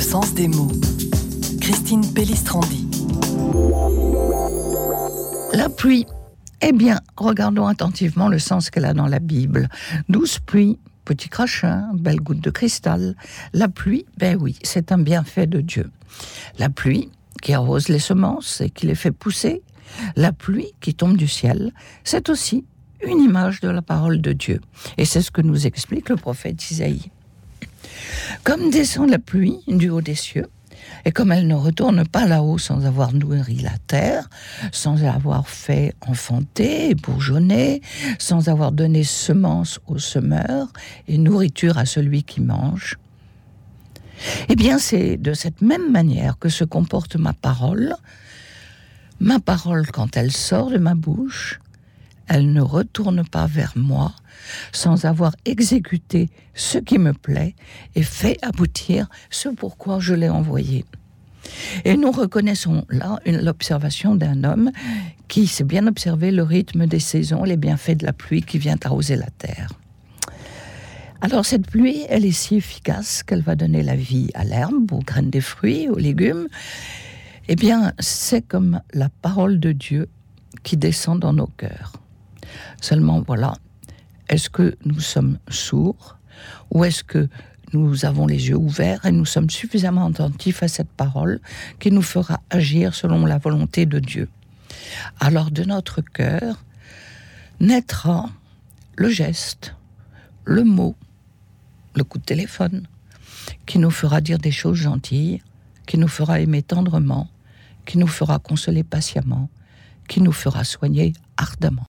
Le sens des mots. Christine Pellistrandi. La pluie. Eh bien, regardons attentivement le sens qu'elle a dans la Bible. Douce pluie, petit crachin, belle goutte de cristal. La pluie, ben oui, c'est un bienfait de Dieu. La pluie qui arrose les semences et qui les fait pousser. La pluie qui tombe du ciel, c'est aussi une image de la parole de Dieu. Et c'est ce que nous explique le prophète Isaïe. Comme descend la pluie du haut des cieux, et comme elle ne retourne pas là-haut sans avoir nourri la terre, sans avoir fait enfanter et bourgeonner, sans avoir donné semence au semeur et nourriture à celui qui mange, eh bien c'est de cette même manière que se comporte ma parole. Ma parole, quand elle sort de ma bouche, elle ne retourne pas vers moi sans avoir exécuté ce qui me plaît et fait aboutir ce pourquoi je l'ai envoyé. Et nous reconnaissons là l'observation d'un homme qui sait bien observer le rythme des saisons, les bienfaits de la pluie qui vient arroser la terre. Alors cette pluie, elle est si efficace qu'elle va donner la vie à l'herbe, aux graines des fruits, aux légumes. Eh bien, c'est comme la parole de Dieu qui descend dans nos cœurs. Seulement, voilà, est-ce que nous sommes sourds ou est-ce que nous avons les yeux ouverts et nous sommes suffisamment attentifs à cette parole qui nous fera agir selon la volonté de Dieu? Alors de notre cœur naîtra le geste, le mot, le coup de téléphone, qui nous fera dire des choses gentilles, qui nous fera aimer tendrement, qui nous fera consoler patiemment, qui nous fera soigner ardemment.